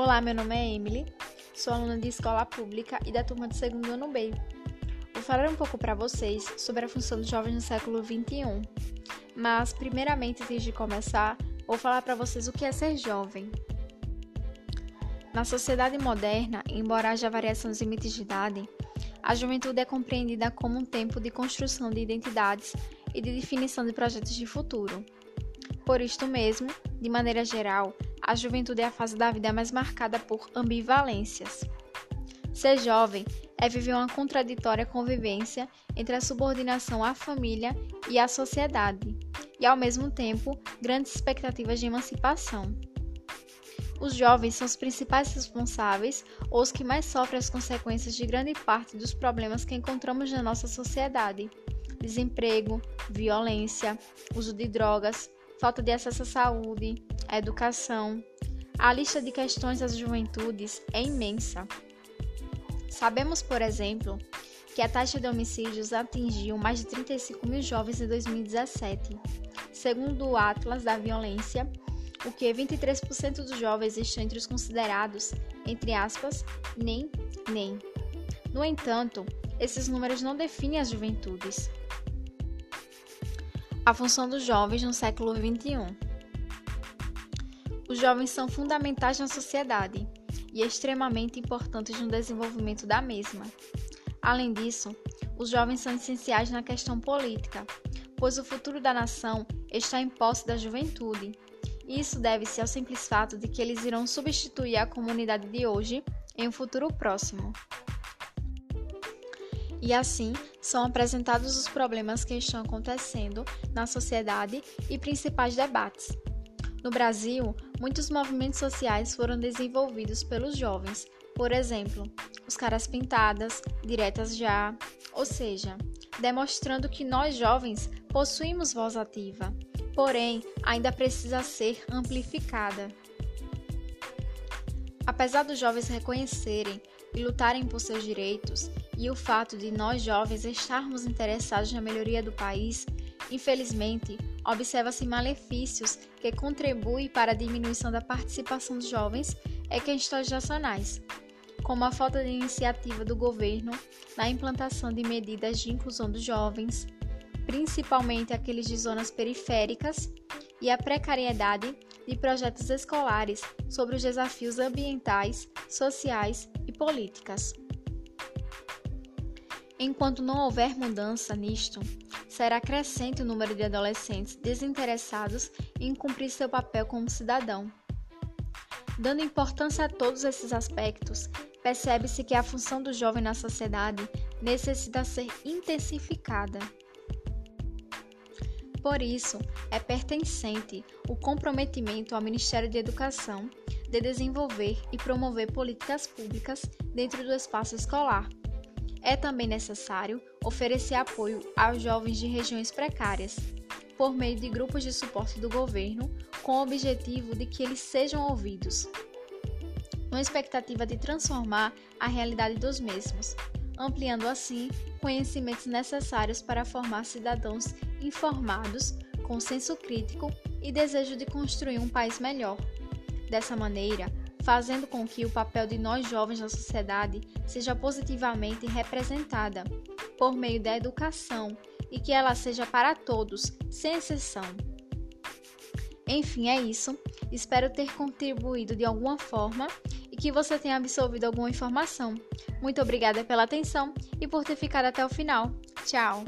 Olá, meu nome é Emily, sou aluna de escola pública e da turma de segundo ano B. Vou falar um pouco para vocês sobre a função dos jovens no século XXI. Mas, primeiramente, antes de começar, vou falar para vocês o que é ser jovem. Na sociedade moderna, embora haja variação dos limites de idade, a juventude é compreendida como um tempo de construção de identidades e de definição de projetos de futuro. Por isto mesmo, de maneira geral, a juventude é a fase da vida mais marcada por ambivalências. Ser jovem é viver uma contraditória convivência entre a subordinação à família e à sociedade, e ao mesmo tempo grandes expectativas de emancipação. Os jovens são os principais responsáveis ou os que mais sofrem as consequências de grande parte dos problemas que encontramos na nossa sociedade: desemprego, violência, uso de drogas, falta de acesso à saúde, à educação. A lista de questões das juventudes é imensa. Sabemos, por exemplo, que a taxa de homicídios atingiu mais de 35 mil jovens em 2017. Segundo o Atlas da Violência, o que 23% dos jovens estão entre os considerados, entre aspas, nem, nem. No entanto, esses números não definem as juventudes. A função dos jovens no século XXI. Os jovens são fundamentais na sociedade e extremamente importantes no desenvolvimento da mesma. Além disso, os jovens são essenciais na questão política, pois o futuro da nação está em posse da juventude. Isso deve-se ao simples fato de que eles irão substituir a comunidade de hoje em um futuro próximo e assim são apresentados os problemas que estão acontecendo na sociedade e principais debates. No Brasil, muitos movimentos sociais foram desenvolvidos pelos jovens, por exemplo, os caras pintadas, diretas já, ou seja, demonstrando que nós jovens possuímos voz ativa, porém ainda precisa ser amplificada. Apesar dos jovens reconhecerem e lutarem por seus direitos, e o fato de nós jovens estarmos interessados na melhoria do país, infelizmente, observa-se malefícios que contribuem para a diminuição da participação dos jovens e questões nacionais, como a falta de iniciativa do governo na implantação de medidas de inclusão dos jovens, principalmente aqueles de zonas periféricas, e a precariedade de projetos escolares sobre os desafios ambientais, sociais e políticas. Enquanto não houver mudança nisto, será crescente o número de adolescentes desinteressados em cumprir seu papel como cidadão. Dando importância a todos esses aspectos, percebe-se que a função do jovem na sociedade necessita ser intensificada. Por isso, é pertencente o comprometimento ao Ministério de Educação de desenvolver e promover políticas públicas dentro do espaço escolar é também necessário oferecer apoio aos jovens de regiões precárias, por meio de grupos de suporte do governo, com o objetivo de que eles sejam ouvidos, uma expectativa de transformar a realidade dos mesmos, ampliando assim conhecimentos necessários para formar cidadãos informados, com senso crítico e desejo de construir um país melhor. Dessa maneira, fazendo com que o papel de nós jovens na sociedade seja positivamente representada por meio da educação e que ela seja para todos, sem exceção. Enfim, é isso. Espero ter contribuído de alguma forma e que você tenha absorvido alguma informação. Muito obrigada pela atenção e por ter ficado até o final. Tchau!